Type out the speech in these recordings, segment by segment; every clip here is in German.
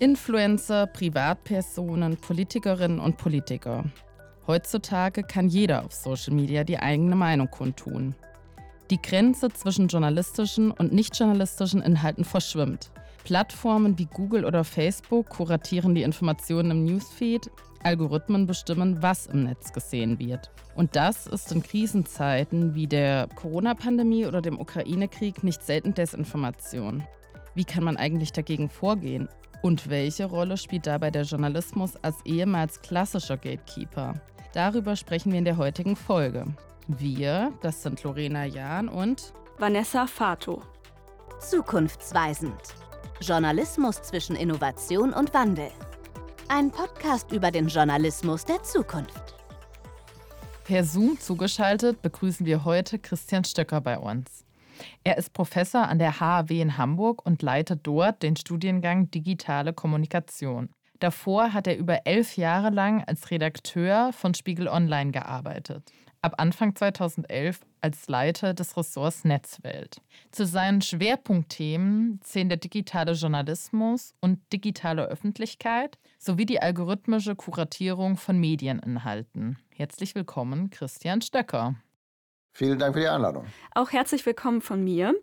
Influencer, Privatpersonen, Politikerinnen und Politiker. Heutzutage kann jeder auf Social Media die eigene Meinung kundtun. Die Grenze zwischen journalistischen und nicht journalistischen Inhalten verschwimmt. Plattformen wie Google oder Facebook kuratieren die Informationen im Newsfeed, Algorithmen bestimmen, was im Netz gesehen wird. Und das ist in Krisenzeiten wie der Corona-Pandemie oder dem Ukraine-Krieg nicht selten Desinformation. Wie kann man eigentlich dagegen vorgehen? Und welche Rolle spielt dabei der Journalismus als ehemals klassischer Gatekeeper? Darüber sprechen wir in der heutigen Folge. Wir, das sind Lorena Jahn und Vanessa Fato. Zukunftsweisend. Journalismus zwischen Innovation und Wandel. Ein Podcast über den Journalismus der Zukunft. Per Zoom zugeschaltet begrüßen wir heute Christian Stöcker bei uns. Er ist Professor an der HAW in Hamburg und leitet dort den Studiengang Digitale Kommunikation. Davor hat er über elf Jahre lang als Redakteur von Spiegel Online gearbeitet ab Anfang 2011 als Leiter des Ressorts Netzwelt. Zu seinen Schwerpunktthemen zählen der digitale Journalismus und digitale Öffentlichkeit sowie die algorithmische Kuratierung von Medieninhalten. Herzlich willkommen, Christian Stöcker. Vielen Dank für die Einladung. Auch herzlich willkommen von mir.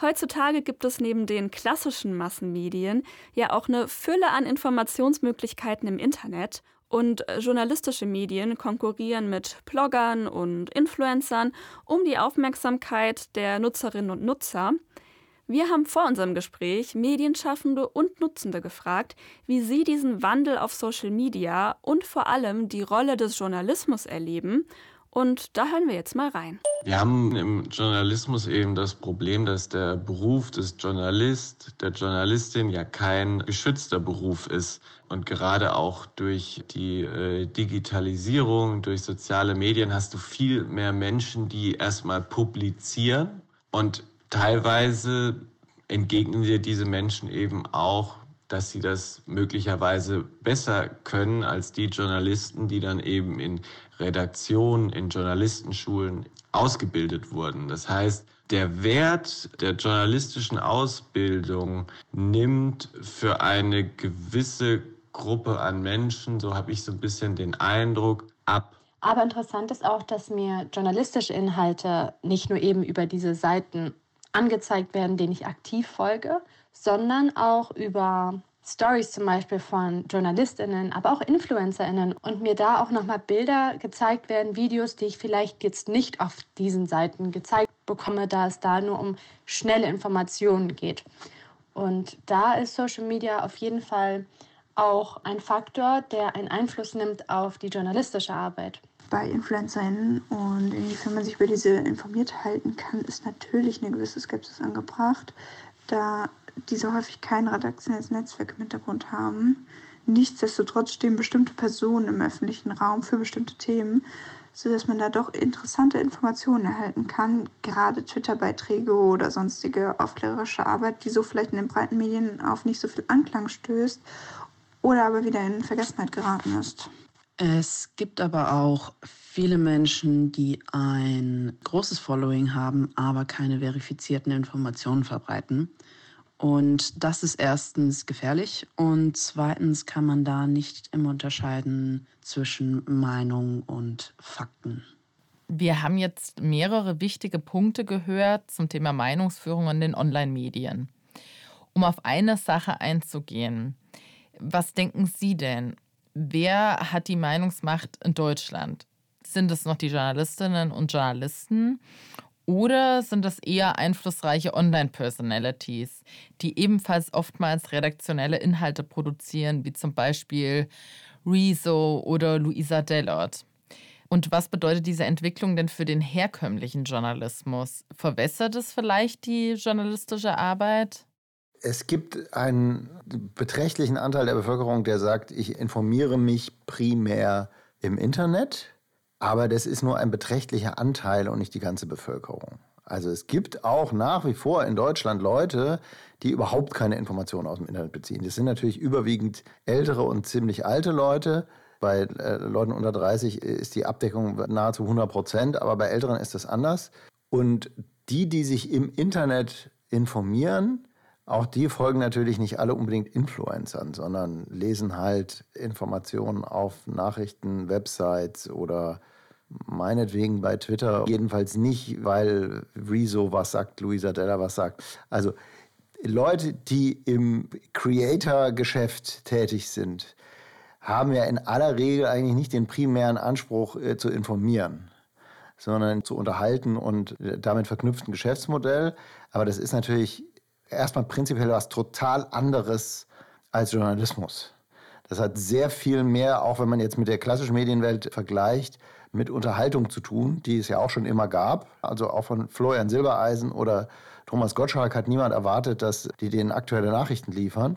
Heutzutage gibt es neben den klassischen Massenmedien ja auch eine Fülle an Informationsmöglichkeiten im Internet und journalistische Medien konkurrieren mit Bloggern und Influencern um die Aufmerksamkeit der Nutzerinnen und Nutzer. Wir haben vor unserem Gespräch Medienschaffende und Nutzende gefragt, wie sie diesen Wandel auf Social Media und vor allem die Rolle des Journalismus erleben und da hören wir jetzt mal rein. Wir haben im Journalismus eben das Problem, dass der Beruf des Journalist, der Journalistin ja kein geschützter Beruf ist. Und gerade auch durch die äh, Digitalisierung, durch soziale Medien hast du viel mehr Menschen, die erstmal publizieren und teilweise entgegnen dir diese Menschen eben auch dass sie das möglicherweise besser können als die Journalisten, die dann eben in Redaktionen, in Journalistenschulen ausgebildet wurden. Das heißt, der Wert der journalistischen Ausbildung nimmt für eine gewisse Gruppe an Menschen, so habe ich so ein bisschen den Eindruck, ab. Aber interessant ist auch, dass mir journalistische Inhalte nicht nur eben über diese Seiten angezeigt werden, denen ich aktiv folge, sondern auch über Stories zum Beispiel von JournalistInnen, aber auch InfluencerInnen und mir da auch nochmal Bilder gezeigt werden, Videos, die ich vielleicht jetzt nicht auf diesen Seiten gezeigt bekomme, da es da nur um schnelle Informationen geht. Und da ist Social Media auf jeden Fall auch ein Faktor, der einen Einfluss nimmt auf die journalistische Arbeit bei InfluencerInnen und inwiefern man sich über diese informiert halten kann, ist natürlich eine gewisse Skepsis angebracht, da diese häufig kein redaktionelles Netzwerk im Hintergrund haben. Nichtsdestotrotz stehen bestimmte Personen im öffentlichen Raum für bestimmte Themen, sodass man da doch interessante Informationen erhalten kann, gerade Twitter-Beiträge oder sonstige aufklärerische Arbeit, die so vielleicht in den breiten Medien auf nicht so viel Anklang stößt oder aber wieder in Vergessenheit geraten ist. Es gibt aber auch viele Menschen, die ein großes Following haben, aber keine verifizierten Informationen verbreiten. Und das ist erstens gefährlich und zweitens kann man da nicht immer unterscheiden zwischen Meinung und Fakten. Wir haben jetzt mehrere wichtige Punkte gehört zum Thema Meinungsführung in den Online-Medien. Um auf eine Sache einzugehen, was denken Sie denn? Wer hat die Meinungsmacht in Deutschland? Sind es noch die Journalistinnen und Journalisten? Oder sind das eher einflussreiche Online-Personalities, die ebenfalls oftmals redaktionelle Inhalte produzieren, wie zum Beispiel Rezo oder Luisa Dellert? Und was bedeutet diese Entwicklung denn für den herkömmlichen Journalismus? Verwässert es vielleicht die journalistische Arbeit? Es gibt einen beträchtlichen Anteil der Bevölkerung, der sagt, ich informiere mich primär im Internet aber das ist nur ein beträchtlicher Anteil und nicht die ganze Bevölkerung. Also es gibt auch nach wie vor in Deutschland Leute, die überhaupt keine Informationen aus dem Internet beziehen. Das sind natürlich überwiegend ältere und ziemlich alte Leute. Bei äh, Leuten unter 30 ist die Abdeckung nahezu 100 Prozent, aber bei Älteren ist das anders. Und die, die sich im Internet informieren, Auch die folgen natürlich nicht alle unbedingt Influencern, sondern lesen halt Informationen auf Nachrichten, Websites oder meinetwegen bei Twitter. Jedenfalls nicht, weil Rezo was sagt, Luisa Della was sagt. Also Leute, die im Creator-Geschäft tätig sind, haben ja in aller Regel eigentlich nicht den primären Anspruch äh, zu informieren, sondern zu unterhalten und äh, damit verknüpften Geschäftsmodell. Aber das ist natürlich erstmal prinzipiell was total anderes als Journalismus. Das hat sehr viel mehr, auch wenn man jetzt mit der klassischen Medienwelt vergleicht, mit Unterhaltung zu tun, die es ja auch schon immer gab. Also auch von Florian Silbereisen oder Thomas Gottschalk hat niemand erwartet, dass die denen aktuelle Nachrichten liefern.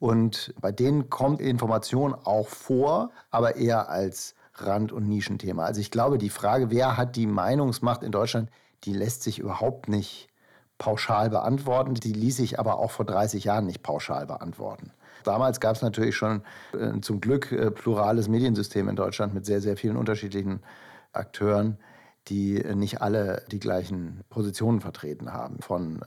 Und bei denen kommt Information auch vor, aber eher als Rand- und Nischenthema. Also ich glaube, die Frage, wer hat die Meinungsmacht in Deutschland, die lässt sich überhaupt nicht pauschal beantworten. Die ließ sich aber auch vor 30 Jahren nicht pauschal beantworten. Damals gab es natürlich schon äh, zum Glück äh, plurales Mediensystem in Deutschland mit sehr, sehr vielen unterschiedlichen Akteuren die nicht alle die gleichen Positionen vertreten haben. Von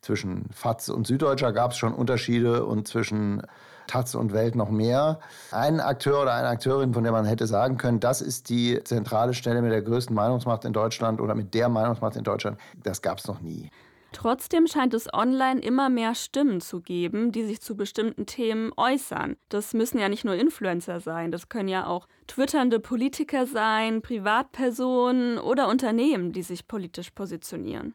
zwischen FAZ und Süddeutscher gab es schon Unterschiede und zwischen Taz und Welt noch mehr. Ein Akteur oder eine Akteurin, von der man hätte sagen können, das ist die zentrale Stelle mit der größten Meinungsmacht in Deutschland oder mit der Meinungsmacht in Deutschland, das gab es noch nie. Trotzdem scheint es online immer mehr Stimmen zu geben, die sich zu bestimmten Themen äußern. Das müssen ja nicht nur Influencer sein, das können ja auch twitternde Politiker sein, Privatpersonen oder Unternehmen, die sich politisch positionieren.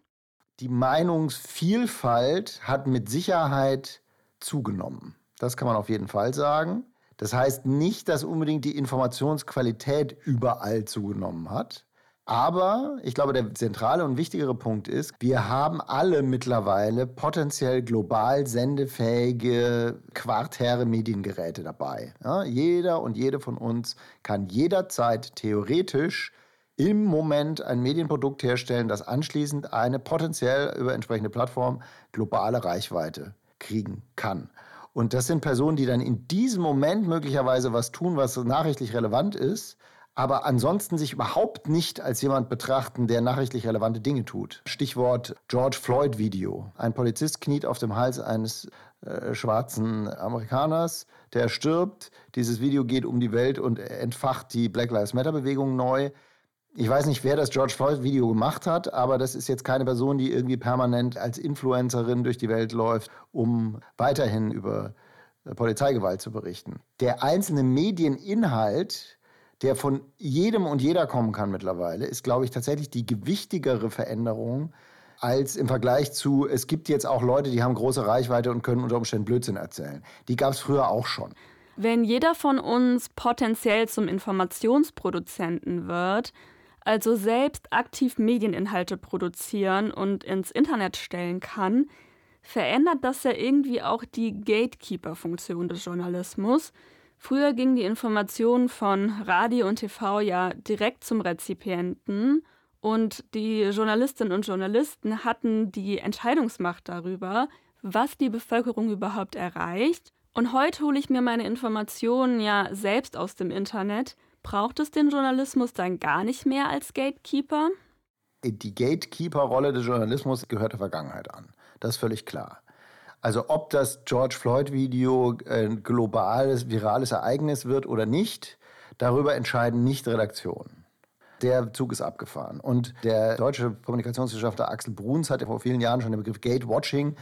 Die Meinungsvielfalt hat mit Sicherheit zugenommen. Das kann man auf jeden Fall sagen. Das heißt nicht, dass unbedingt die Informationsqualität überall zugenommen hat. Aber ich glaube, der zentrale und wichtigere Punkt ist, wir haben alle mittlerweile potenziell global sendefähige quartäre Mediengeräte dabei. Ja, jeder und jede von uns kann jederzeit theoretisch im Moment ein Medienprodukt herstellen, das anschließend eine potenziell über entsprechende Plattform globale Reichweite kriegen kann. Und das sind Personen, die dann in diesem Moment möglicherweise was tun, was nachrichtlich relevant ist, aber ansonsten sich überhaupt nicht als jemand betrachten, der nachrichtlich relevante Dinge tut. Stichwort George Floyd Video. Ein Polizist kniet auf dem Hals eines äh, schwarzen Amerikaners, der stirbt. Dieses Video geht um die Welt und entfacht die Black Lives Matter Bewegung neu. Ich weiß nicht, wer das George Floyd Video gemacht hat, aber das ist jetzt keine Person, die irgendwie permanent als Influencerin durch die Welt läuft, um weiterhin über äh, Polizeigewalt zu berichten. Der einzelne Medieninhalt der von jedem und jeder kommen kann mittlerweile, ist, glaube ich, tatsächlich die gewichtigere Veränderung als im Vergleich zu, es gibt jetzt auch Leute, die haben große Reichweite und können unter Umständen Blödsinn erzählen. Die gab es früher auch schon. Wenn jeder von uns potenziell zum Informationsproduzenten wird, also selbst aktiv Medieninhalte produzieren und ins Internet stellen kann, verändert das ja irgendwie auch die Gatekeeper-Funktion des Journalismus. Früher ging die Information von Radio und TV ja direkt zum Rezipienten und die Journalistinnen und Journalisten hatten die Entscheidungsmacht darüber, was die Bevölkerung überhaupt erreicht. Und heute hole ich mir meine Informationen ja selbst aus dem Internet. Braucht es den Journalismus dann gar nicht mehr als Gatekeeper? Die Gatekeeper-Rolle des Journalismus gehört der Vergangenheit an. Das ist völlig klar. Also ob das George Floyd-Video ein globales, virales Ereignis wird oder nicht, darüber entscheiden nicht Redaktionen. Der Zug ist abgefahren. Und der deutsche Kommunikationswissenschaftler Axel Bruns hat ja vor vielen Jahren schon den Begriff Gatewatching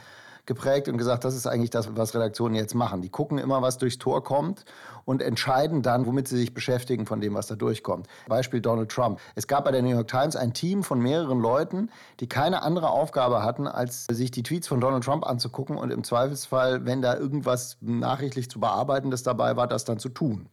geprägt und gesagt, das ist eigentlich das, was Redaktionen jetzt machen. Die gucken immer, was durchs Tor kommt und entscheiden dann, womit sie sich beschäftigen von dem, was da durchkommt. Beispiel Donald Trump. Es gab bei der New York Times ein Team von mehreren Leuten, die keine andere Aufgabe hatten, als sich die Tweets von Donald Trump anzugucken und im Zweifelsfall, wenn da irgendwas nachrichtlich zu bearbeitendes dabei war, das dann zu tun.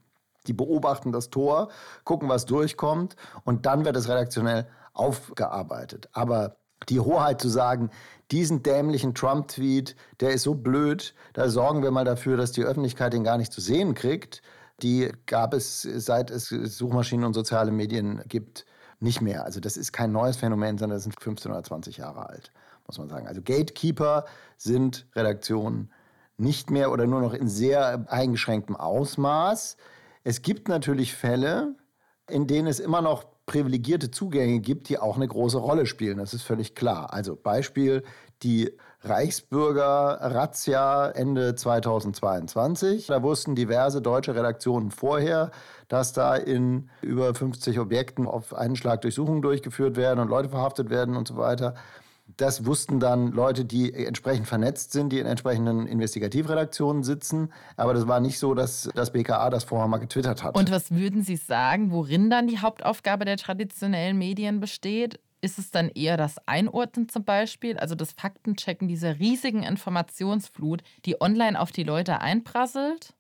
Die beobachten das Tor, gucken, was durchkommt und dann wird es redaktionell aufgearbeitet. Aber die Hoheit zu sagen, diesen dämlichen Trump-Tweet, der ist so blöd, da sorgen wir mal dafür, dass die Öffentlichkeit den gar nicht zu sehen kriegt. Die gab es, seit es Suchmaschinen und soziale Medien gibt, nicht mehr. Also das ist kein neues Phänomen, sondern das sind 15 oder 20 Jahre alt, muss man sagen. Also Gatekeeper sind Redaktionen nicht mehr oder nur noch in sehr eingeschränktem Ausmaß. Es gibt natürlich Fälle, in denen es immer noch privilegierte Zugänge gibt, die auch eine große Rolle spielen. Das ist völlig klar. Also Beispiel die Reichsbürger-Razzia Ende 2022. Da wussten diverse deutsche Redaktionen vorher, dass da in über 50 Objekten auf einen Schlag Durchsuchungen durchgeführt werden und Leute verhaftet werden und so weiter. Das wussten dann Leute, die entsprechend vernetzt sind, die in entsprechenden Investigativredaktionen sitzen. Aber das war nicht so, dass das BKA das vorher mal getwittert hat. Und was würden Sie sagen, worin dann die Hauptaufgabe der traditionellen Medien besteht? Ist es dann eher das Einordnen zum Beispiel, also das Faktenchecken dieser riesigen Informationsflut, die online auf die Leute einprasselt?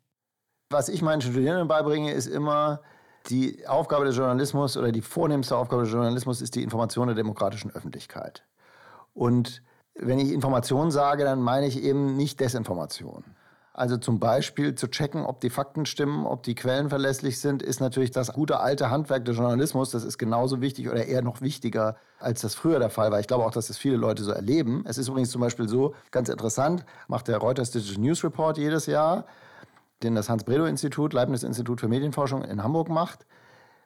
Was ich meinen Studierenden beibringe, ist immer, die Aufgabe des Journalismus oder die vornehmste Aufgabe des Journalismus ist die Information der demokratischen Öffentlichkeit. Und wenn ich Information sage, dann meine ich eben nicht Desinformation. Also zum Beispiel zu checken, ob die Fakten stimmen, ob die Quellen verlässlich sind, ist natürlich das gute alte Handwerk des Journalismus. Das ist genauso wichtig oder eher noch wichtiger, als das früher der Fall war. Ich glaube auch, dass das viele Leute so erleben. Es ist übrigens zum Beispiel so, ganz interessant, macht der Reuters Digital News Report jedes Jahr, den das Hans-Bredow-Institut, Leibniz-Institut für Medienforschung in Hamburg macht.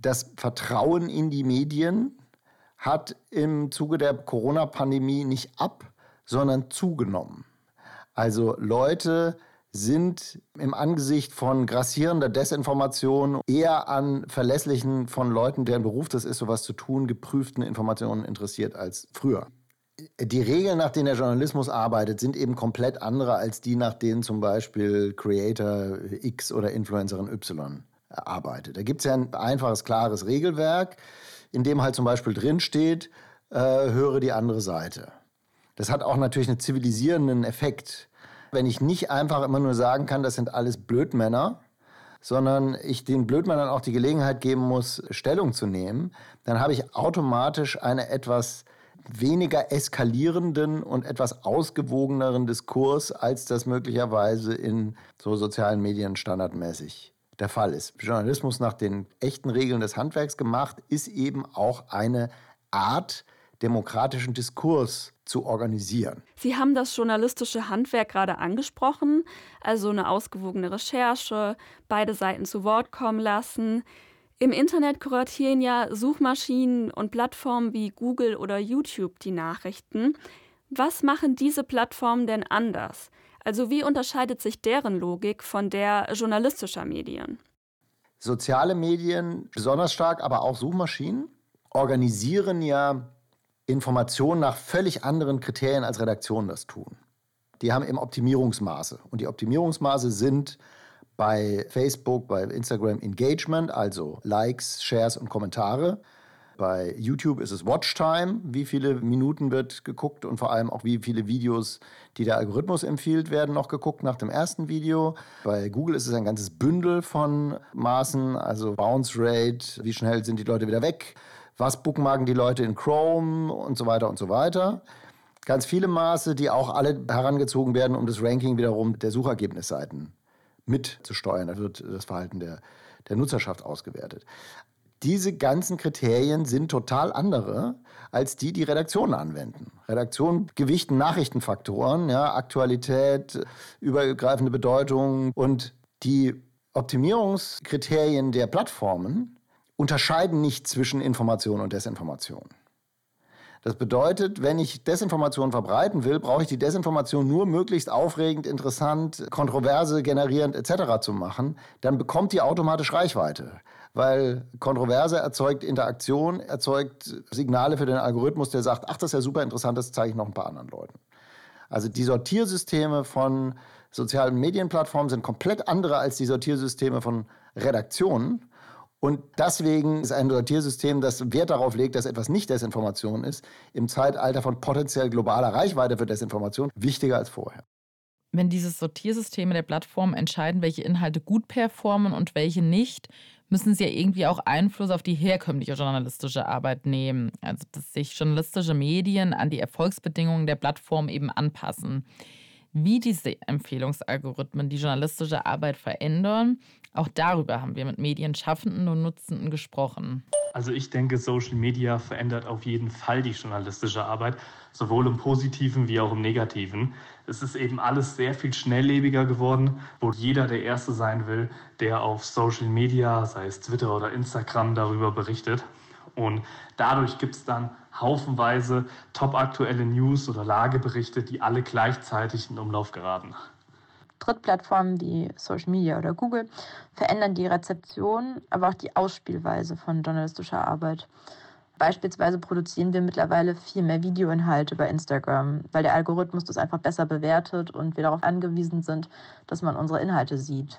Das Vertrauen in die Medien hat im Zuge der Corona-Pandemie nicht ab, sondern zugenommen. Also Leute sind im Angesicht von grassierender Desinformation eher an verlässlichen, von Leuten, deren Beruf das ist, sowas zu tun, geprüften Informationen interessiert als früher. Die Regeln, nach denen der Journalismus arbeitet, sind eben komplett andere als die, nach denen zum Beispiel Creator X oder Influencerin Y arbeitet. Da gibt es ja ein einfaches, klares Regelwerk in dem halt zum Beispiel drinsteht, äh, höre die andere Seite. Das hat auch natürlich einen zivilisierenden Effekt. Wenn ich nicht einfach immer nur sagen kann, das sind alles Blödmänner, sondern ich den Blödmännern auch die Gelegenheit geben muss, Stellung zu nehmen, dann habe ich automatisch einen etwas weniger eskalierenden und etwas ausgewogeneren Diskurs, als das möglicherweise in so sozialen Medien standardmäßig der Fall ist. Journalismus nach den echten Regeln des Handwerks gemacht, ist eben auch eine Art, demokratischen Diskurs zu organisieren. Sie haben das journalistische Handwerk gerade angesprochen, also eine ausgewogene Recherche, beide Seiten zu Wort kommen lassen. Im Internet kuratieren ja Suchmaschinen und Plattformen wie Google oder YouTube die Nachrichten. Was machen diese Plattformen denn anders? Also wie unterscheidet sich deren Logik von der journalistischer Medien? Soziale Medien besonders stark, aber auch Suchmaschinen organisieren ja Informationen nach völlig anderen Kriterien als Redaktionen das tun. Die haben eben Optimierungsmaße. Und die Optimierungsmaße sind bei Facebook, bei Instagram Engagement, also Likes, Shares und Kommentare. Bei YouTube ist es Watchtime, wie viele Minuten wird geguckt und vor allem auch wie viele Videos, die der Algorithmus empfiehlt, werden noch geguckt nach dem ersten Video. Bei Google ist es ein ganzes Bündel von Maßen, also Bounce Rate, wie schnell sind die Leute wieder weg, was bookmarken die Leute in Chrome und so weiter und so weiter. Ganz viele Maße, die auch alle herangezogen werden, um das Ranking wiederum der Suchergebnisseiten mitzusteuern. Da wird das Verhalten der, der Nutzerschaft ausgewertet diese ganzen Kriterien sind total andere als die, die Redaktionen anwenden. Redaktionen gewichten Nachrichtenfaktoren, ja, Aktualität, übergreifende Bedeutung und die Optimierungskriterien der Plattformen unterscheiden nicht zwischen Information und Desinformation. Das bedeutet, wenn ich Desinformation verbreiten will, brauche ich die Desinformation nur möglichst aufregend, interessant, kontroverse generierend etc. zu machen. Dann bekommt die automatisch Reichweite weil Kontroverse erzeugt Interaktion, erzeugt Signale für den Algorithmus, der sagt, ach, das ist ja super interessant, das zeige ich noch ein paar anderen Leuten. Also die Sortiersysteme von sozialen Medienplattformen sind komplett andere als die Sortiersysteme von Redaktionen. Und deswegen ist ein Sortiersystem, das Wert darauf legt, dass etwas nicht Desinformation ist, im Zeitalter von potenziell globaler Reichweite für Desinformation wichtiger als vorher. Wenn diese Sortiersysteme der Plattform entscheiden, welche Inhalte gut performen und welche nicht, müssen sie ja irgendwie auch Einfluss auf die herkömmliche journalistische Arbeit nehmen. Also, dass sich journalistische Medien an die Erfolgsbedingungen der Plattform eben anpassen. Wie diese Empfehlungsalgorithmen die journalistische Arbeit verändern, auch darüber haben wir mit Medienschaffenden und Nutzenden gesprochen. Also ich denke, Social Media verändert auf jeden Fall die journalistische Arbeit, sowohl im positiven wie auch im negativen. Es ist eben alles sehr viel schnelllebiger geworden, wo jeder der Erste sein will, der auf Social Media, sei es Twitter oder Instagram, darüber berichtet. Und dadurch gibt es dann haufenweise topaktuelle News oder Lageberichte, die alle gleichzeitig in Umlauf geraten. Drittplattformen wie Social Media oder Google verändern die Rezeption, aber auch die Ausspielweise von journalistischer Arbeit. Beispielsweise produzieren wir mittlerweile viel mehr Videoinhalte bei Instagram, weil der Algorithmus das einfach besser bewertet und wir darauf angewiesen sind, dass man unsere Inhalte sieht.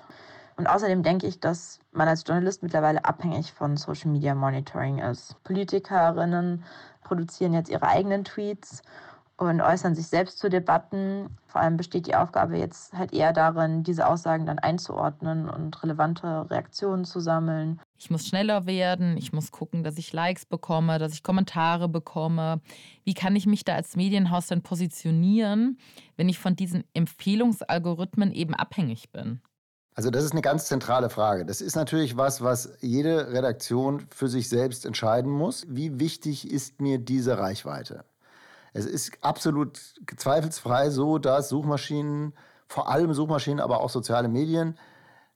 Und außerdem denke ich, dass man als Journalist mittlerweile abhängig von Social Media Monitoring ist. Politikerinnen produzieren jetzt ihre eigenen Tweets und äußern sich selbst zu Debatten. Vor allem besteht die Aufgabe jetzt halt eher darin, diese Aussagen dann einzuordnen und relevante Reaktionen zu sammeln. Ich muss schneller werden, ich muss gucken, dass ich Likes bekomme, dass ich Kommentare bekomme. Wie kann ich mich da als Medienhaus denn positionieren, wenn ich von diesen Empfehlungsalgorithmen eben abhängig bin? Also das ist eine ganz zentrale Frage. Das ist natürlich was, was jede Redaktion für sich selbst entscheiden muss. Wie wichtig ist mir diese Reichweite? Es ist absolut zweifelsfrei so, dass Suchmaschinen, vor allem Suchmaschinen, aber auch soziale Medien,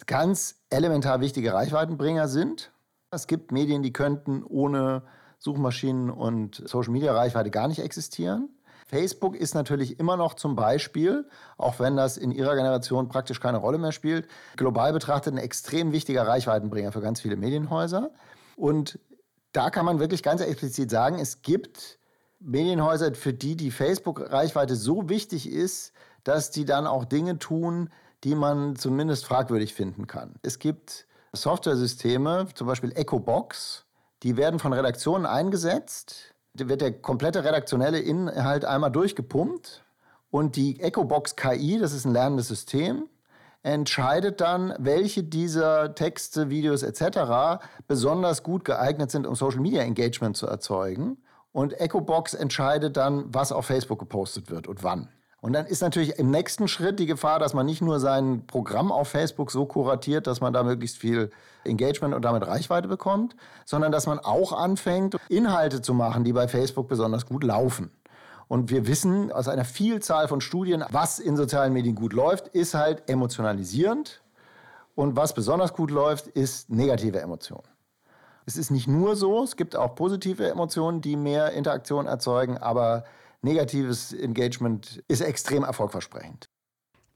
ganz elementar wichtige Reichweitenbringer sind. Es gibt Medien, die könnten ohne Suchmaschinen und Social-Media-Reichweite gar nicht existieren. Facebook ist natürlich immer noch zum Beispiel, auch wenn das in ihrer Generation praktisch keine Rolle mehr spielt, global betrachtet ein extrem wichtiger Reichweitenbringer für ganz viele Medienhäuser. Und da kann man wirklich ganz explizit sagen, es gibt Medienhäuser, für die die Facebook-Reichweite so wichtig ist, dass die dann auch Dinge tun, die man zumindest fragwürdig finden kann. Es gibt Software-Systeme, zum Beispiel EchoBox, die werden von Redaktionen eingesetzt. Wird der komplette redaktionelle Inhalt einmal durchgepumpt und die EchoBox KI, das ist ein lernendes System, entscheidet dann, welche dieser Texte, Videos etc. besonders gut geeignet sind, um Social Media Engagement zu erzeugen. Und EchoBox entscheidet dann, was auf Facebook gepostet wird und wann. Und dann ist natürlich im nächsten Schritt die Gefahr, dass man nicht nur sein Programm auf Facebook so kuratiert, dass man da möglichst viel Engagement und damit Reichweite bekommt, sondern dass man auch anfängt, Inhalte zu machen, die bei Facebook besonders gut laufen. Und wir wissen aus einer Vielzahl von Studien, was in sozialen Medien gut läuft, ist halt emotionalisierend. Und was besonders gut läuft, ist negative Emotionen. Es ist nicht nur so, es gibt auch positive Emotionen, die mehr Interaktion erzeugen, aber negatives Engagement ist extrem erfolgversprechend.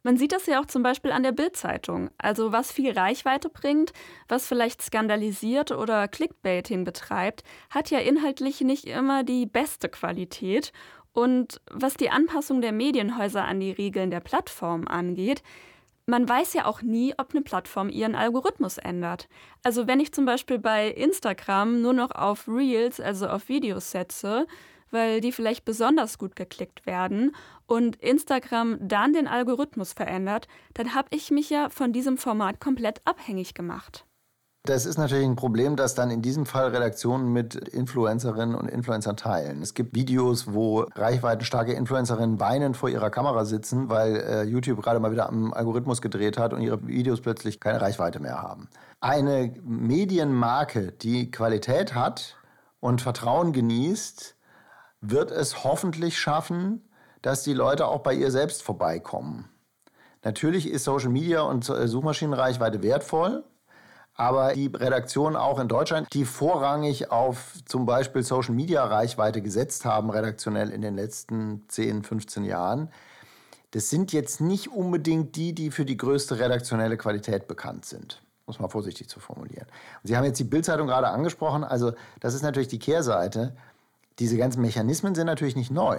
Man sieht das ja auch zum Beispiel an der Bild-Zeitung. Also was viel Reichweite bringt, was vielleicht skandalisiert oder Clickbaiting betreibt, hat ja inhaltlich nicht immer die beste Qualität. Und was die Anpassung der Medienhäuser an die Regeln der Plattform angeht, man weiß ja auch nie, ob eine Plattform ihren Algorithmus ändert. Also wenn ich zum Beispiel bei Instagram nur noch auf Reels, also auf Videos setze, weil die vielleicht besonders gut geklickt werden und Instagram dann den Algorithmus verändert, dann habe ich mich ja von diesem Format komplett abhängig gemacht. Das ist natürlich ein Problem, das dann in diesem Fall Redaktionen mit Influencerinnen und Influencern teilen. Es gibt Videos, wo reichweitenstarke Influencerinnen weinend vor ihrer Kamera sitzen, weil äh, YouTube gerade mal wieder am Algorithmus gedreht hat und ihre Videos plötzlich keine Reichweite mehr haben. Eine Medienmarke, die Qualität hat und Vertrauen genießt, wird es hoffentlich schaffen, dass die Leute auch bei ihr selbst vorbeikommen. Natürlich ist Social Media und äh, Suchmaschinenreichweite wertvoll, aber die Redaktionen auch in Deutschland, die vorrangig auf zum Beispiel Social Media Reichweite gesetzt haben, redaktionell in den letzten 10, 15 Jahren, das sind jetzt nicht unbedingt die, die für die größte redaktionelle Qualität bekannt sind. Muss man vorsichtig zu formulieren. Sie haben jetzt die Bildzeitung gerade angesprochen. Also, das ist natürlich die Kehrseite. Diese ganzen Mechanismen sind natürlich nicht neu.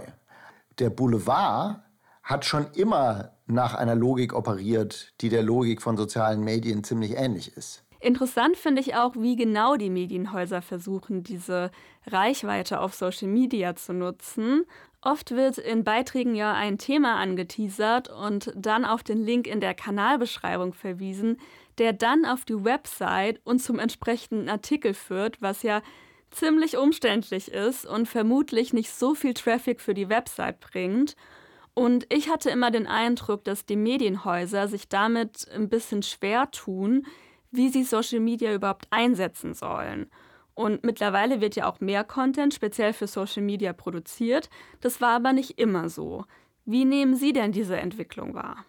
Der Boulevard hat schon immer nach einer Logik operiert, die der Logik von sozialen Medien ziemlich ähnlich ist. Interessant finde ich auch, wie genau die Medienhäuser versuchen, diese Reichweite auf Social Media zu nutzen. Oft wird in Beiträgen ja ein Thema angeteasert und dann auf den Link in der Kanalbeschreibung verwiesen, der dann auf die Website und zum entsprechenden Artikel führt, was ja ziemlich umständlich ist und vermutlich nicht so viel Traffic für die Website bringt. Und ich hatte immer den Eindruck, dass die Medienhäuser sich damit ein bisschen schwer tun, wie sie Social Media überhaupt einsetzen sollen. Und mittlerweile wird ja auch mehr Content speziell für Social Media produziert. Das war aber nicht immer so. Wie nehmen Sie denn diese Entwicklung wahr?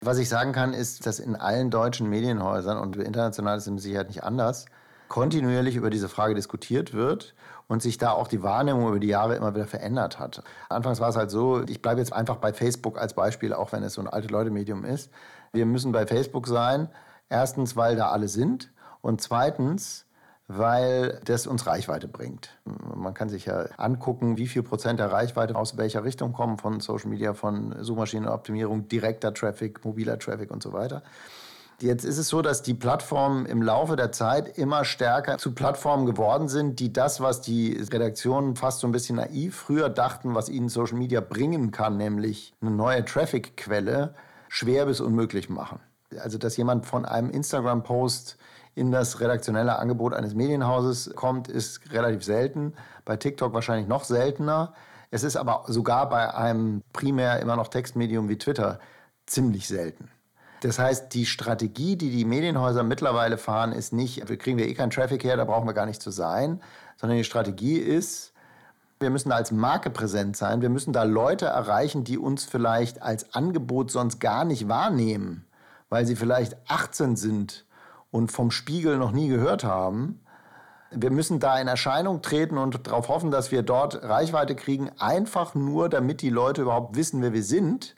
Was ich sagen kann, ist, dass in allen deutschen Medienhäusern und international ist es Sicherheit nicht anders, kontinuierlich über diese Frage diskutiert wird und sich da auch die Wahrnehmung über die Jahre immer wieder verändert hat. Anfangs war es halt so, ich bleibe jetzt einfach bei Facebook als Beispiel, auch wenn es so ein alte Leute-Medium ist. Wir müssen bei Facebook sein, erstens, weil da alle sind und zweitens, weil das uns Reichweite bringt. Man kann sich ja angucken, wie viel Prozent der Reichweite aus welcher Richtung kommen von Social Media, von Suchmaschinenoptimierung, direkter Traffic, mobiler Traffic und so weiter. Jetzt ist es so, dass die Plattformen im Laufe der Zeit immer stärker zu Plattformen geworden sind, die das, was die Redaktionen fast so ein bisschen naiv früher dachten, was ihnen Social Media bringen kann, nämlich eine neue Traffic-Quelle, schwer bis unmöglich machen. Also, dass jemand von einem Instagram-Post in das redaktionelle Angebot eines Medienhauses kommt, ist relativ selten. Bei TikTok wahrscheinlich noch seltener. Es ist aber sogar bei einem primär immer noch Textmedium wie Twitter ziemlich selten. Das heißt, die Strategie, die die Medienhäuser mittlerweile fahren, ist nicht, wir kriegen wir eh keinen Traffic her, da brauchen wir gar nicht zu sein, sondern die Strategie ist, wir müssen als Marke präsent sein, wir müssen da Leute erreichen, die uns vielleicht als Angebot sonst gar nicht wahrnehmen, weil sie vielleicht 18 sind und vom Spiegel noch nie gehört haben. Wir müssen da in Erscheinung treten und darauf hoffen, dass wir dort Reichweite kriegen, einfach nur, damit die Leute überhaupt wissen, wer wir sind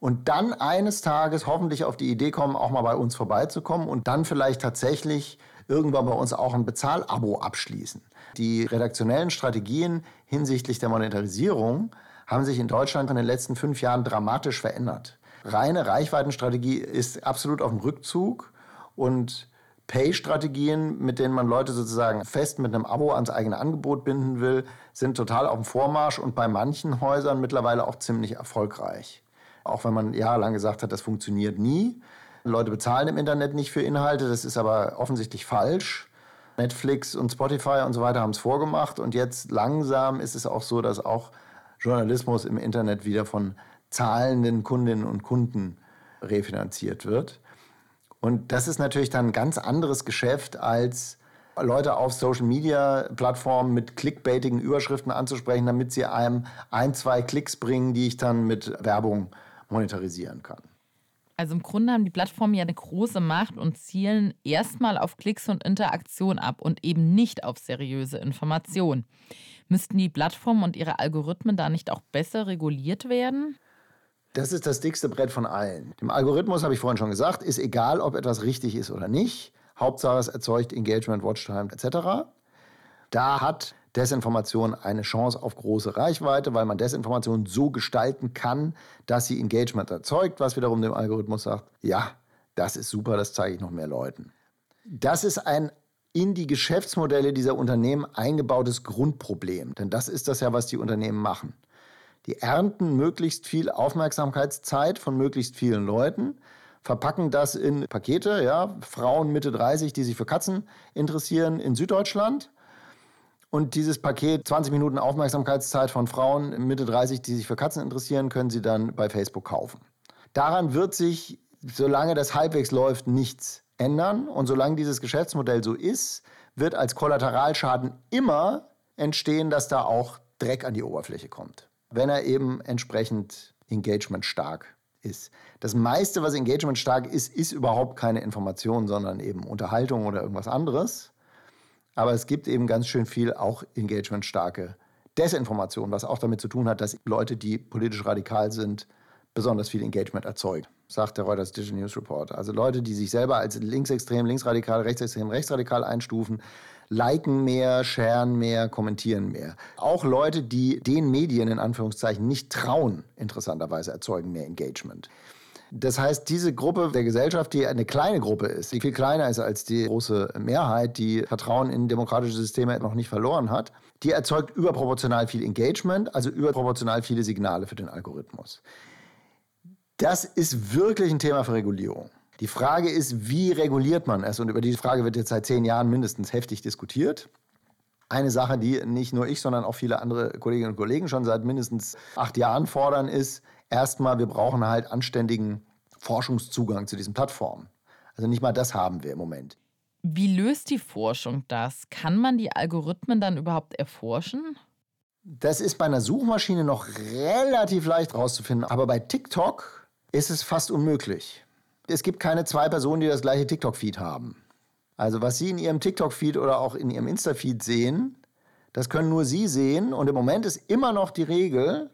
und dann eines Tages hoffentlich auf die Idee kommen, auch mal bei uns vorbeizukommen und dann vielleicht tatsächlich irgendwann bei uns auch ein Bezahlabo abschließen. Die redaktionellen Strategien hinsichtlich der Monetarisierung haben sich in Deutschland in den letzten fünf Jahren dramatisch verändert. Reine Reichweitenstrategie ist absolut auf dem Rückzug und Pay-Strategien, mit denen man Leute sozusagen fest mit einem Abo ans eigene Angebot binden will, sind total auf dem Vormarsch und bei manchen Häusern mittlerweile auch ziemlich erfolgreich. Auch wenn man jahrelang gesagt hat, das funktioniert nie. Leute bezahlen im Internet nicht für Inhalte, das ist aber offensichtlich falsch. Netflix und Spotify und so weiter haben es vorgemacht und jetzt langsam ist es auch so, dass auch Journalismus im Internet wieder von zahlenden Kundinnen und Kunden refinanziert wird. Und das ist natürlich dann ein ganz anderes Geschäft als Leute auf Social-Media-Plattformen mit clickbaitigen Überschriften anzusprechen, damit sie einem ein, zwei Klicks bringen, die ich dann mit Werbung monetarisieren kann. Also im Grunde haben die Plattformen ja eine große Macht und zielen erstmal auf Klicks und Interaktion ab und eben nicht auf seriöse Information. Müssten die Plattformen und ihre Algorithmen da nicht auch besser reguliert werden? Das ist das dickste Brett von allen. Dem Algorithmus, habe ich vorhin schon gesagt, ist egal, ob etwas richtig ist oder nicht. Hauptsache, es erzeugt Engagement, Watchtime etc. Da hat Desinformation eine Chance auf große Reichweite, weil man Desinformation so gestalten kann, dass sie Engagement erzeugt, was wiederum dem Algorithmus sagt, ja, das ist super, das zeige ich noch mehr Leuten. Das ist ein in die Geschäftsmodelle dieser Unternehmen eingebautes Grundproblem. Denn das ist das ja, was die Unternehmen machen. Die ernten möglichst viel Aufmerksamkeitszeit von möglichst vielen Leuten, verpacken das in Pakete, ja, Frauen Mitte 30, die sich für Katzen interessieren in Süddeutschland und dieses Paket 20 Minuten Aufmerksamkeitszeit von Frauen Mitte 30, die sich für Katzen interessieren, können Sie dann bei Facebook kaufen. Daran wird sich, solange das halbwegs läuft, nichts ändern. Und solange dieses Geschäftsmodell so ist, wird als Kollateralschaden immer entstehen, dass da auch Dreck an die Oberfläche kommt. Wenn er eben entsprechend engagement stark ist. Das meiste, was engagement stark ist, ist überhaupt keine Information, sondern eben Unterhaltung oder irgendwas anderes. Aber es gibt eben ganz schön viel auch engagementstarke Desinformation, was auch damit zu tun hat, dass Leute, die politisch radikal sind, besonders viel Engagement erzeugen, sagt der Reuters Digital News Report. Also Leute, die sich selber als linksextrem, linksradikal, rechtsextrem, rechtsradikal einstufen, liken mehr, sharen mehr, kommentieren mehr. Auch Leute, die den Medien in Anführungszeichen nicht trauen, interessanterweise erzeugen mehr Engagement. Das heißt, diese Gruppe der Gesellschaft, die eine kleine Gruppe ist, die viel kleiner ist als die große Mehrheit, die Vertrauen in demokratische Systeme noch nicht verloren hat, die erzeugt überproportional viel Engagement, also überproportional viele Signale für den Algorithmus. Das ist wirklich ein Thema für Regulierung. Die Frage ist, wie reguliert man es? Und über diese Frage wird jetzt seit zehn Jahren mindestens heftig diskutiert. Eine Sache, die nicht nur ich, sondern auch viele andere Kolleginnen und Kollegen schon seit mindestens acht Jahren fordern, ist, erstmal, wir brauchen halt anständigen Forschungszugang zu diesen Plattformen. Also nicht mal das haben wir im Moment. Wie löst die Forschung das? Kann man die Algorithmen dann überhaupt erforschen? Das ist bei einer Suchmaschine noch relativ leicht rauszufinden, aber bei TikTok ist es fast unmöglich. Es gibt keine zwei Personen, die das gleiche TikTok-Feed haben. Also was Sie in Ihrem TikTok-Feed oder auch in Ihrem Insta-Feed sehen, das können nur Sie sehen. Und im Moment ist immer noch die Regel,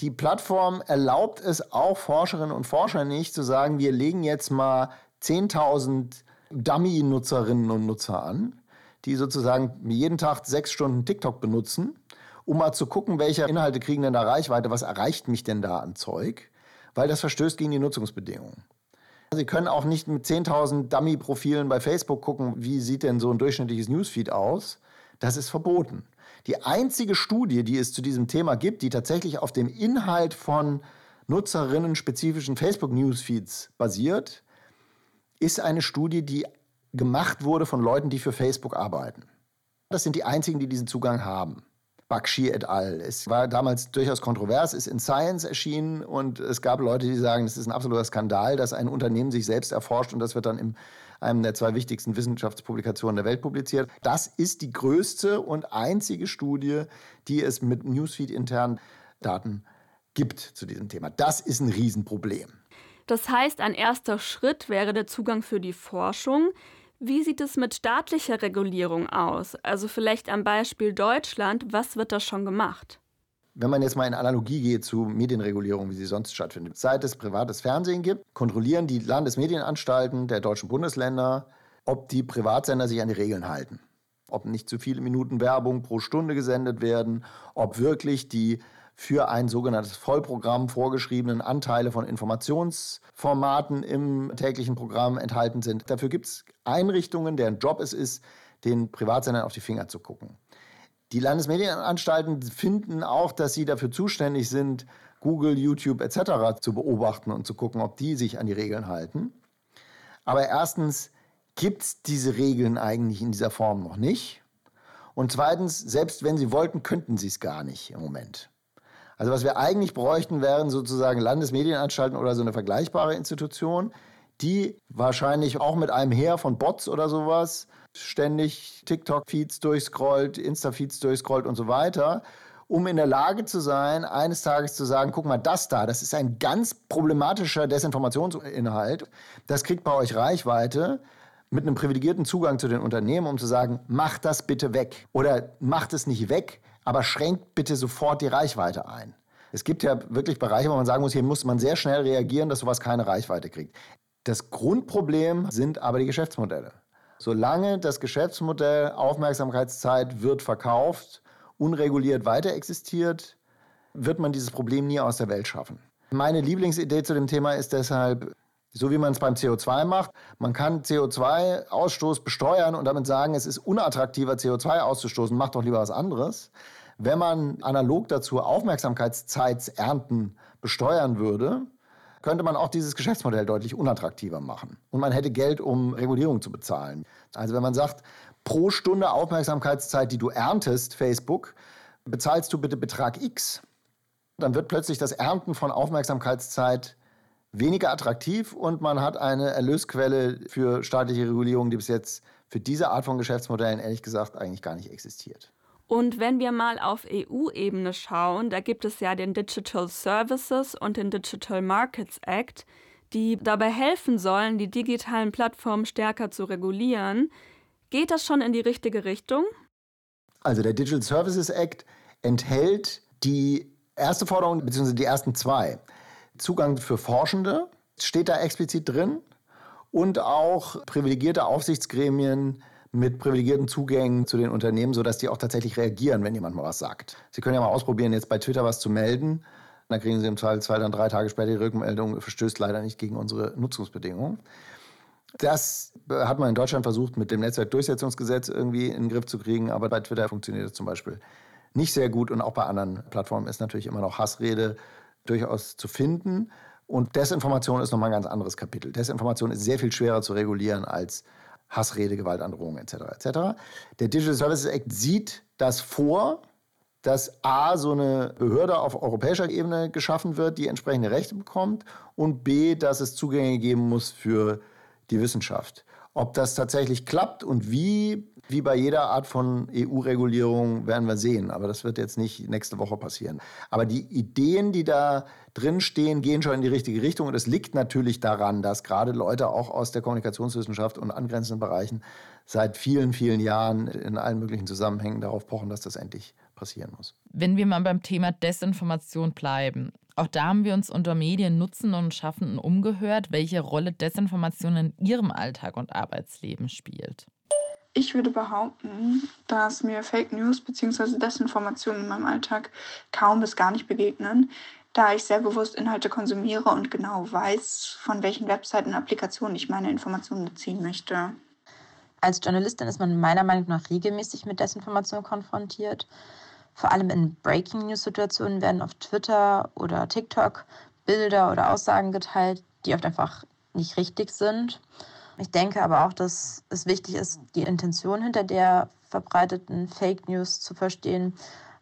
die Plattform erlaubt es auch Forscherinnen und Forschern nicht zu sagen, wir legen jetzt mal 10.000 Dummy-Nutzerinnen und Nutzer an, die sozusagen jeden Tag sechs Stunden TikTok benutzen, um mal zu gucken, welche Inhalte kriegen denn da Reichweite, was erreicht mich denn da an Zeug, weil das verstößt gegen die Nutzungsbedingungen. Sie können auch nicht mit 10.000 Dummy-Profilen bei Facebook gucken, wie sieht denn so ein durchschnittliches Newsfeed aus. Das ist verboten. Die einzige Studie, die es zu diesem Thema gibt, die tatsächlich auf dem Inhalt von nutzerinnen-spezifischen Facebook-Newsfeeds basiert, ist eine Studie, die gemacht wurde von Leuten, die für Facebook arbeiten. Das sind die einzigen, die diesen Zugang haben. Bakshi et al. Es war damals durchaus kontrovers, ist in Science erschienen und es gab Leute, die sagen, es ist ein absoluter Skandal, dass ein Unternehmen sich selbst erforscht und das wird dann in einem der zwei wichtigsten Wissenschaftspublikationen der Welt publiziert. Das ist die größte und einzige Studie, die es mit Newsfeed internen Daten gibt zu diesem Thema. Das ist ein Riesenproblem. Das heißt, ein erster Schritt wäre der Zugang für die Forschung. Wie sieht es mit staatlicher Regulierung aus? Also vielleicht am Beispiel Deutschland, was wird da schon gemacht? Wenn man jetzt mal in Analogie geht zu Medienregulierung, wie sie sonst stattfindet. Seit es privates Fernsehen gibt, kontrollieren die Landesmedienanstalten der deutschen Bundesländer, ob die Privatsender sich an die Regeln halten. Ob nicht zu viele Minuten Werbung pro Stunde gesendet werden, ob wirklich die für ein sogenanntes Vollprogramm vorgeschriebenen Anteile von Informationsformaten im täglichen Programm enthalten sind. Dafür gibt es Einrichtungen, deren Job es ist, den Privatsendern auf die Finger zu gucken. Die Landesmedienanstalten finden auch, dass sie dafür zuständig sind, Google, YouTube etc. zu beobachten und zu gucken, ob die sich an die Regeln halten. Aber erstens gibt es diese Regeln eigentlich in dieser Form noch nicht. Und zweitens, selbst wenn sie wollten, könnten sie es gar nicht im Moment. Also was wir eigentlich bräuchten, wären sozusagen Landesmedienanstalten oder so eine vergleichbare Institution, die wahrscheinlich auch mit einem Heer von Bots oder sowas ständig TikTok-Feeds durchscrollt, Insta-Feeds durchscrollt und so weiter, um in der Lage zu sein, eines Tages zu sagen, guck mal, das da, das ist ein ganz problematischer Desinformationsinhalt, das kriegt bei euch Reichweite mit einem privilegierten Zugang zu den Unternehmen, um zu sagen, macht das bitte weg oder macht es nicht weg, aber schränkt bitte sofort die Reichweite ein. Es gibt ja wirklich Bereiche, wo man sagen muss, hier muss man sehr schnell reagieren, dass sowas keine Reichweite kriegt. Das Grundproblem sind aber die Geschäftsmodelle. Solange das Geschäftsmodell Aufmerksamkeitszeit wird verkauft, unreguliert weiter existiert, wird man dieses Problem nie aus der Welt schaffen. Meine Lieblingsidee zu dem Thema ist deshalb, so wie man es beim CO2 macht. Man kann CO2-Ausstoß besteuern und damit sagen, es ist unattraktiver, CO2 auszustoßen, macht doch lieber was anderes. Wenn man analog dazu Aufmerksamkeitszeitsernten besteuern würde, könnte man auch dieses Geschäftsmodell deutlich unattraktiver machen. Und man hätte Geld, um Regulierung zu bezahlen. Also wenn man sagt, pro Stunde Aufmerksamkeitszeit, die du erntest, Facebook, bezahlst du bitte Betrag X, dann wird plötzlich das Ernten von Aufmerksamkeitszeit weniger attraktiv und man hat eine Erlösquelle für staatliche Regulierung, die bis jetzt für diese Art von Geschäftsmodellen ehrlich gesagt eigentlich gar nicht existiert. Und wenn wir mal auf EU-Ebene schauen, da gibt es ja den Digital Services und den Digital Markets Act, die dabei helfen sollen, die digitalen Plattformen stärker zu regulieren. Geht das schon in die richtige Richtung? Also der Digital Services Act enthält die erste Forderung, beziehungsweise die ersten zwei. Zugang für Forschende steht da explizit drin und auch privilegierte Aufsichtsgremien mit privilegierten Zugängen zu den Unternehmen, sodass die auch tatsächlich reagieren, wenn jemand mal was sagt. Sie können ja mal ausprobieren, jetzt bei Twitter was zu melden. Dann kriegen Sie im Zweifel zwei, dann drei Tage später die Rückmeldung, verstößt leider nicht gegen unsere Nutzungsbedingungen. Das hat man in Deutschland versucht, mit dem Netzwerkdurchsetzungsgesetz irgendwie in den Griff zu kriegen, aber bei Twitter funktioniert das zum Beispiel nicht sehr gut und auch bei anderen Plattformen ist natürlich immer noch Hassrede durchaus zu finden. Und Desinformation ist nochmal ein ganz anderes Kapitel. Desinformation ist sehr viel schwerer zu regulieren als Hassrede, Gewaltandrohung etc. etc. Der Digital Services Act sieht das vor, dass A, so eine Behörde auf europäischer Ebene geschaffen wird, die entsprechende Rechte bekommt und B, dass es Zugänge geben muss für die Wissenschaft. Ob das tatsächlich klappt und wie, wie bei jeder Art von EU-Regulierung, werden wir sehen. Aber das wird jetzt nicht nächste Woche passieren. Aber die Ideen, die da drin stehen, gehen schon in die richtige Richtung. Und es liegt natürlich daran, dass gerade Leute auch aus der Kommunikationswissenschaft und angrenzenden Bereichen seit vielen, vielen Jahren in allen möglichen Zusammenhängen darauf pochen, dass das endlich passieren muss. Wenn wir mal beim Thema Desinformation bleiben, auch da haben wir uns unter Mediennutzenden und Schaffenden umgehört, welche Rolle Desinformation in ihrem Alltag und Arbeitsleben spielt. Ich würde behaupten, dass mir Fake News bzw. Desinformation in meinem Alltag kaum bis gar nicht begegnen, da ich sehr bewusst Inhalte konsumiere und genau weiß, von welchen Webseiten und Applikationen ich meine Informationen beziehen möchte. Als Journalistin ist man meiner Meinung nach regelmäßig mit Desinformation konfrontiert. Vor allem in Breaking News-Situationen werden auf Twitter oder TikTok Bilder oder Aussagen geteilt, die oft einfach nicht richtig sind. Ich denke aber auch, dass es wichtig ist, die Intention hinter der verbreiteten Fake News zu verstehen,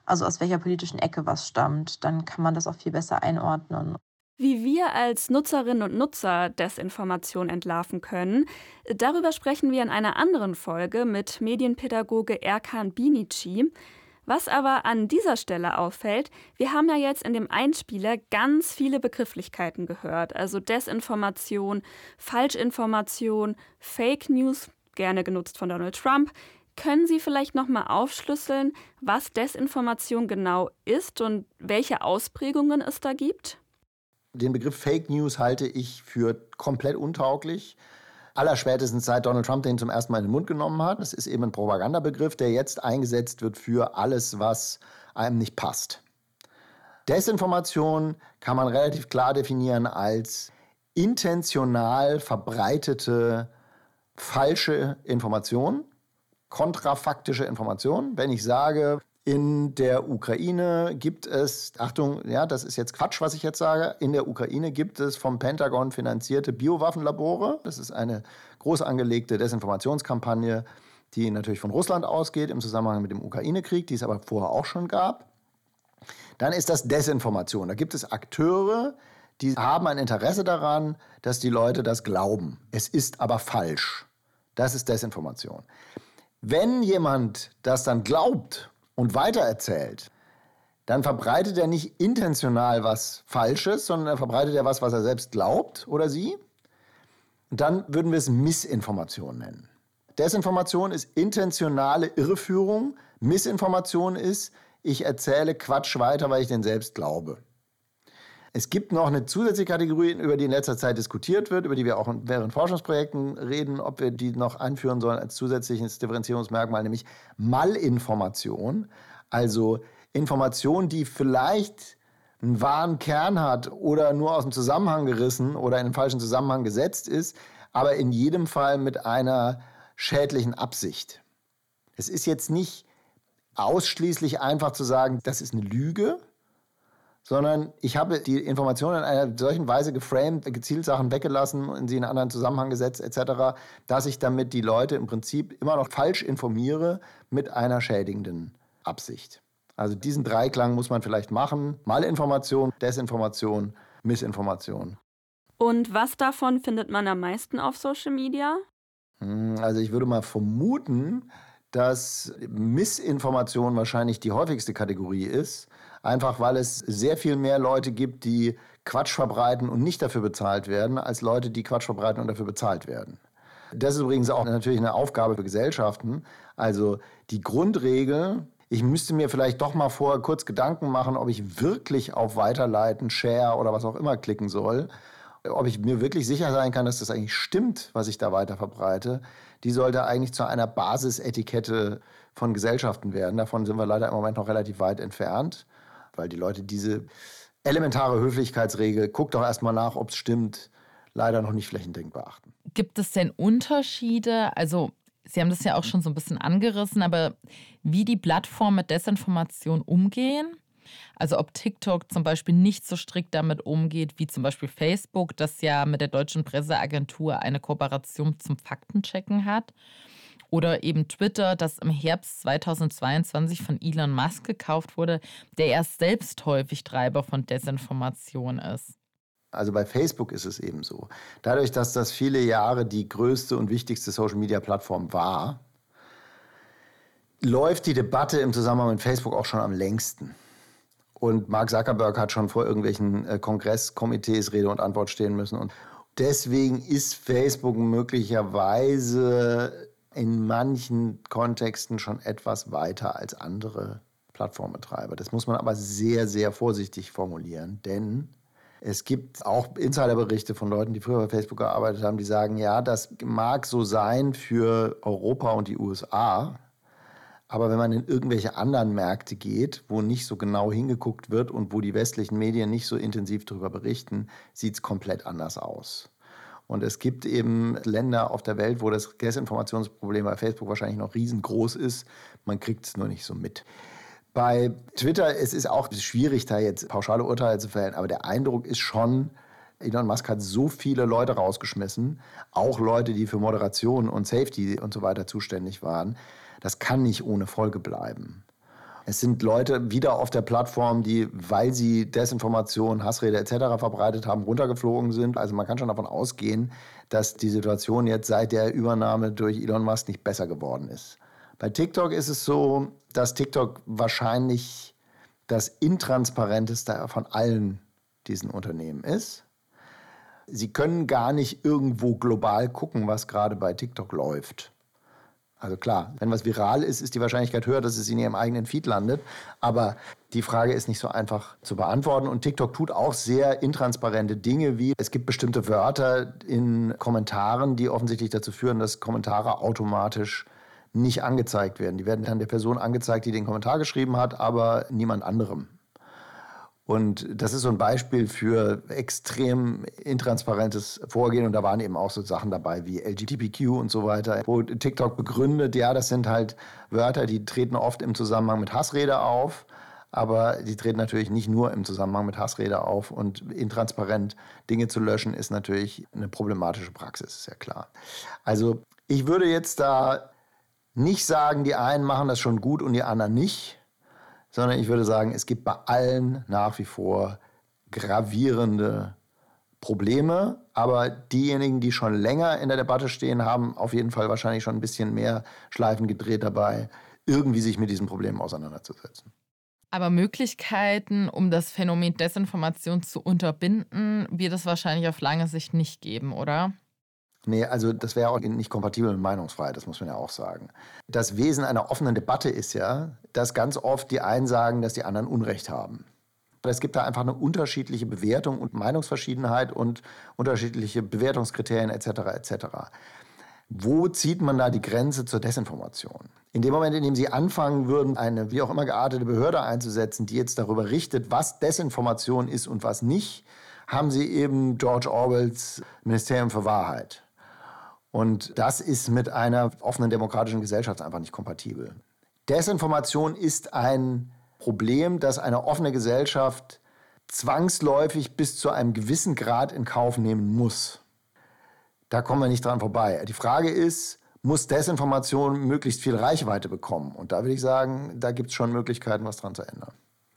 also aus welcher politischen Ecke was stammt. Dann kann man das auch viel besser einordnen. Wie wir als Nutzerinnen und Nutzer Desinformation entlarven können, darüber sprechen wir in einer anderen Folge mit Medienpädagoge Erkan Binici. Was aber an dieser Stelle auffällt, wir haben ja jetzt in dem Einspieler ganz viele Begrifflichkeiten gehört, also Desinformation, Falschinformation, Fake News, gerne genutzt von Donald Trump. Können Sie vielleicht noch mal aufschlüsseln, was Desinformation genau ist und welche Ausprägungen es da gibt? Den Begriff Fake News halte ich für komplett untauglich. Allerspätestens seit Donald Trump den zum ersten Mal in den Mund genommen hat. Es ist eben ein Propagandabegriff, der jetzt eingesetzt wird für alles, was einem nicht passt. Desinformation kann man relativ klar definieren als intentional verbreitete falsche Information, kontrafaktische Information. Wenn ich sage, in der Ukraine gibt es, Achtung, ja, das ist jetzt Quatsch, was ich jetzt sage. In der Ukraine gibt es vom Pentagon finanzierte Biowaffenlabore. Das ist eine groß angelegte Desinformationskampagne, die natürlich von Russland ausgeht im Zusammenhang mit dem Ukraine-Krieg, die es aber vorher auch schon gab. Dann ist das Desinformation. Da gibt es Akteure, die haben ein Interesse daran, dass die Leute das glauben. Es ist aber falsch. Das ist Desinformation. Wenn jemand das dann glaubt und weitererzählt, dann verbreitet er nicht intentional was Falsches, sondern er verbreitet er was, was er selbst glaubt oder sie. Und dann würden wir es Missinformation nennen. Desinformation ist intentionale Irreführung. Missinformation ist, ich erzähle Quatsch weiter, weil ich den selbst glaube. Es gibt noch eine zusätzliche Kategorie, über die in letzter Zeit diskutiert wird, über die wir auch während Forschungsprojekten reden, ob wir die noch einführen sollen als zusätzliches Differenzierungsmerkmal, nämlich Malinformation. Also Information, die vielleicht einen wahren Kern hat oder nur aus dem Zusammenhang gerissen oder in den falschen Zusammenhang gesetzt ist, aber in jedem Fall mit einer schädlichen Absicht. Es ist jetzt nicht ausschließlich einfach zu sagen, das ist eine Lüge, sondern ich habe die Informationen in einer solchen Weise geframed, gezielt Sachen weggelassen und sie in einen anderen Zusammenhang gesetzt etc., dass ich damit die Leute im Prinzip immer noch falsch informiere mit einer schädigenden Absicht. Also diesen Dreiklang muss man vielleicht machen. Malinformation, Desinformation, Missinformation. Und was davon findet man am meisten auf Social Media? Hm, also ich würde mal vermuten, dass Missinformation wahrscheinlich die häufigste Kategorie ist einfach weil es sehr viel mehr Leute gibt, die Quatsch verbreiten und nicht dafür bezahlt werden, als Leute, die Quatsch verbreiten und dafür bezahlt werden. Das ist übrigens auch natürlich eine Aufgabe für Gesellschaften. Also die Grundregel, ich müsste mir vielleicht doch mal vorher kurz Gedanken machen, ob ich wirklich auf Weiterleiten, Share oder was auch immer klicken soll. Ob ich mir wirklich sicher sein kann, dass das eigentlich stimmt, was ich da weiter verbreite, die sollte eigentlich zu einer Basisetikette von Gesellschaften werden. Davon sind wir leider im Moment noch relativ weit entfernt weil die Leute diese elementare Höflichkeitsregel, guck doch erstmal nach, ob es stimmt, leider noch nicht flächendeckend beachten. Gibt es denn Unterschiede? Also, Sie haben das ja auch schon so ein bisschen angerissen, aber wie die Plattformen mit Desinformation umgehen? Also ob TikTok zum Beispiel nicht so strikt damit umgeht wie zum Beispiel Facebook, das ja mit der deutschen Presseagentur eine Kooperation zum Faktenchecken hat. Oder eben Twitter, das im Herbst 2022 von Elon Musk gekauft wurde, der erst selbst häufig Treiber von Desinformation ist. Also bei Facebook ist es eben so. Dadurch, dass das viele Jahre die größte und wichtigste Social-Media-Plattform war, läuft die Debatte im Zusammenhang mit Facebook auch schon am längsten. Und Mark Zuckerberg hat schon vor irgendwelchen äh, Kongresskomitees Rede und Antwort stehen müssen. Und deswegen ist Facebook möglicherweise in manchen Kontexten schon etwas weiter als andere Plattformbetreiber. Das muss man aber sehr, sehr vorsichtig formulieren, denn es gibt auch Insiderberichte von Leuten, die früher bei Facebook gearbeitet haben, die sagen, ja, das mag so sein für Europa und die USA, aber wenn man in irgendwelche anderen Märkte geht, wo nicht so genau hingeguckt wird und wo die westlichen Medien nicht so intensiv darüber berichten, sieht es komplett anders aus. Und es gibt eben Länder auf der Welt, wo das Desinformationsproblem bei Facebook wahrscheinlich noch riesengroß ist. Man kriegt es nur nicht so mit. Bei Twitter, es ist auch schwierig, da jetzt pauschale Urteile zu fällen, aber der Eindruck ist schon, Elon Musk hat so viele Leute rausgeschmissen, auch Leute, die für Moderation und Safety und so weiter zuständig waren. Das kann nicht ohne Folge bleiben. Es sind Leute wieder auf der Plattform, die, weil sie Desinformation, Hassrede etc. verbreitet haben, runtergeflogen sind. Also man kann schon davon ausgehen, dass die Situation jetzt seit der Übernahme durch Elon Musk nicht besser geworden ist. Bei TikTok ist es so, dass TikTok wahrscheinlich das intransparenteste von allen diesen Unternehmen ist. Sie können gar nicht irgendwo global gucken, was gerade bei TikTok läuft. Also klar, wenn was viral ist, ist die Wahrscheinlichkeit höher, dass es in ihrem eigenen Feed landet. Aber die Frage ist nicht so einfach zu beantworten. Und TikTok tut auch sehr intransparente Dinge, wie es gibt bestimmte Wörter in Kommentaren, die offensichtlich dazu führen, dass Kommentare automatisch nicht angezeigt werden. Die werden dann der Person angezeigt, die den Kommentar geschrieben hat, aber niemand anderem. Und das ist so ein Beispiel für extrem intransparentes Vorgehen. Und da waren eben auch so Sachen dabei wie LGBTQ und so weiter, wo TikTok begründet, ja, das sind halt Wörter, die treten oft im Zusammenhang mit Hassrede auf. Aber die treten natürlich nicht nur im Zusammenhang mit Hassrede auf. Und intransparent Dinge zu löschen, ist natürlich eine problematische Praxis, ist ja klar. Also ich würde jetzt da nicht sagen, die einen machen das schon gut und die anderen nicht sondern ich würde sagen, es gibt bei allen nach wie vor gravierende Probleme, aber diejenigen, die schon länger in der Debatte stehen, haben auf jeden Fall wahrscheinlich schon ein bisschen mehr Schleifen gedreht dabei, irgendwie sich mit diesen Problemen auseinanderzusetzen. Aber Möglichkeiten, um das Phänomen Desinformation zu unterbinden, wird es wahrscheinlich auf lange Sicht nicht geben, oder? Nee, also das wäre auch nicht kompatibel mit Meinungsfreiheit, das muss man ja auch sagen. Das Wesen einer offenen Debatte ist ja, dass ganz oft die einen sagen, dass die anderen Unrecht haben. Es gibt da einfach eine unterschiedliche Bewertung und Meinungsverschiedenheit und unterschiedliche Bewertungskriterien etc. etc. Wo zieht man da die Grenze zur Desinformation? In dem Moment, in dem Sie anfangen würden, eine wie auch immer geartete Behörde einzusetzen, die jetzt darüber richtet, was Desinformation ist und was nicht, haben Sie eben George Orwells Ministerium für Wahrheit. Und das ist mit einer offenen demokratischen Gesellschaft einfach nicht kompatibel. Desinformation ist ein Problem, das eine offene Gesellschaft zwangsläufig bis zu einem gewissen Grad in Kauf nehmen muss. Da kommen wir nicht dran vorbei. Die Frage ist, muss Desinformation möglichst viel Reichweite bekommen? Und da würde ich sagen, da gibt es schon Möglichkeiten, was dran zu ändern.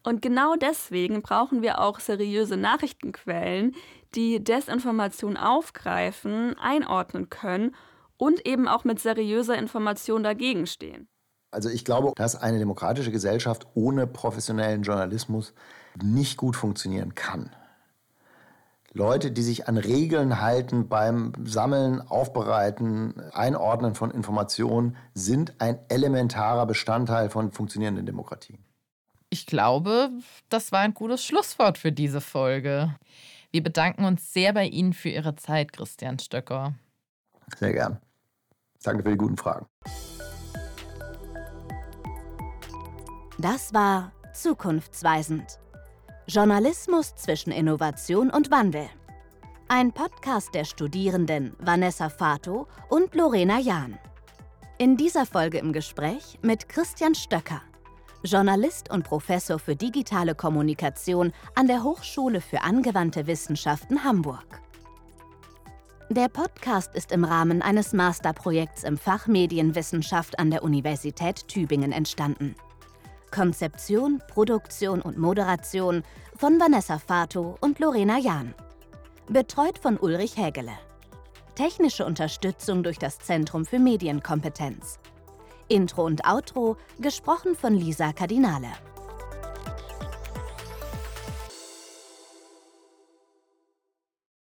Und genau deswegen brauchen wir auch seriöse Nachrichtenquellen, die Desinformation aufgreifen, einordnen können und eben auch mit seriöser Information dagegen stehen. Also ich glaube, dass eine demokratische Gesellschaft ohne professionellen Journalismus nicht gut funktionieren kann. Leute, die sich an Regeln halten beim Sammeln, Aufbereiten, Einordnen von Informationen, sind ein elementarer Bestandteil von funktionierenden Demokratien. Ich glaube, das war ein gutes Schlusswort für diese Folge. Wir bedanken uns sehr bei Ihnen für Ihre Zeit, Christian Stöcker. Sehr gern. Danke für die guten Fragen. Das war Zukunftsweisend. Journalismus zwischen Innovation und Wandel. Ein Podcast der Studierenden Vanessa Fato und Lorena Jahn. In dieser Folge im Gespräch mit Christian Stöcker. Journalist und Professor für digitale Kommunikation an der Hochschule für angewandte Wissenschaften Hamburg. Der Podcast ist im Rahmen eines Masterprojekts im Fach Medienwissenschaft an der Universität Tübingen entstanden. Konzeption, Produktion und Moderation von Vanessa Fato und Lorena Jahn. Betreut von Ulrich Hägele. Technische Unterstützung durch das Zentrum für Medienkompetenz. Intro und Outro gesprochen von Lisa Cardinale.